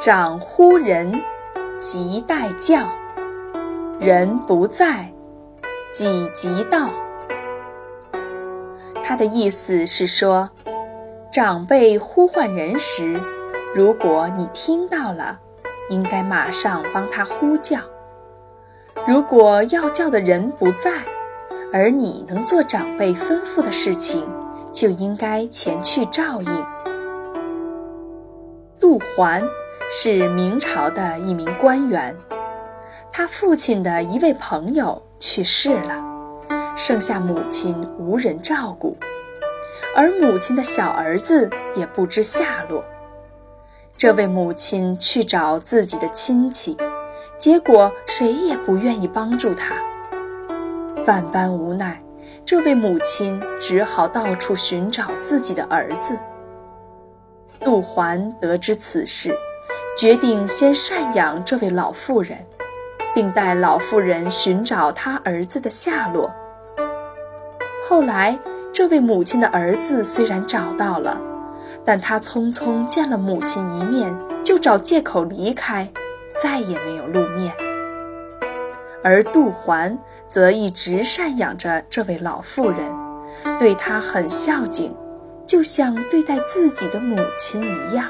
长呼人，即待叫；人不在，己即到。他的意思是说，长辈呼唤人时，如果你听到了，应该马上帮他呼叫；如果要叫的人不在，而你能做长辈吩咐的事情，就应该前去照应。杜环是明朝的一名官员，他父亲的一位朋友去世了，剩下母亲无人照顾，而母亲的小儿子也不知下落。这位母亲去找自己的亲戚，结果谁也不愿意帮助他。万般无奈，这位母亲只好到处寻找自己的儿子。杜环得知此事，决定先赡养这位老妇人，并带老妇人寻找他儿子的下落。后来，这位母亲的儿子虽然找到了，但他匆匆见了母亲一面，就找借口离开，再也没有露面。而杜环则一直赡养着这位老妇人，对她很孝敬。就像对待自己的母亲一样。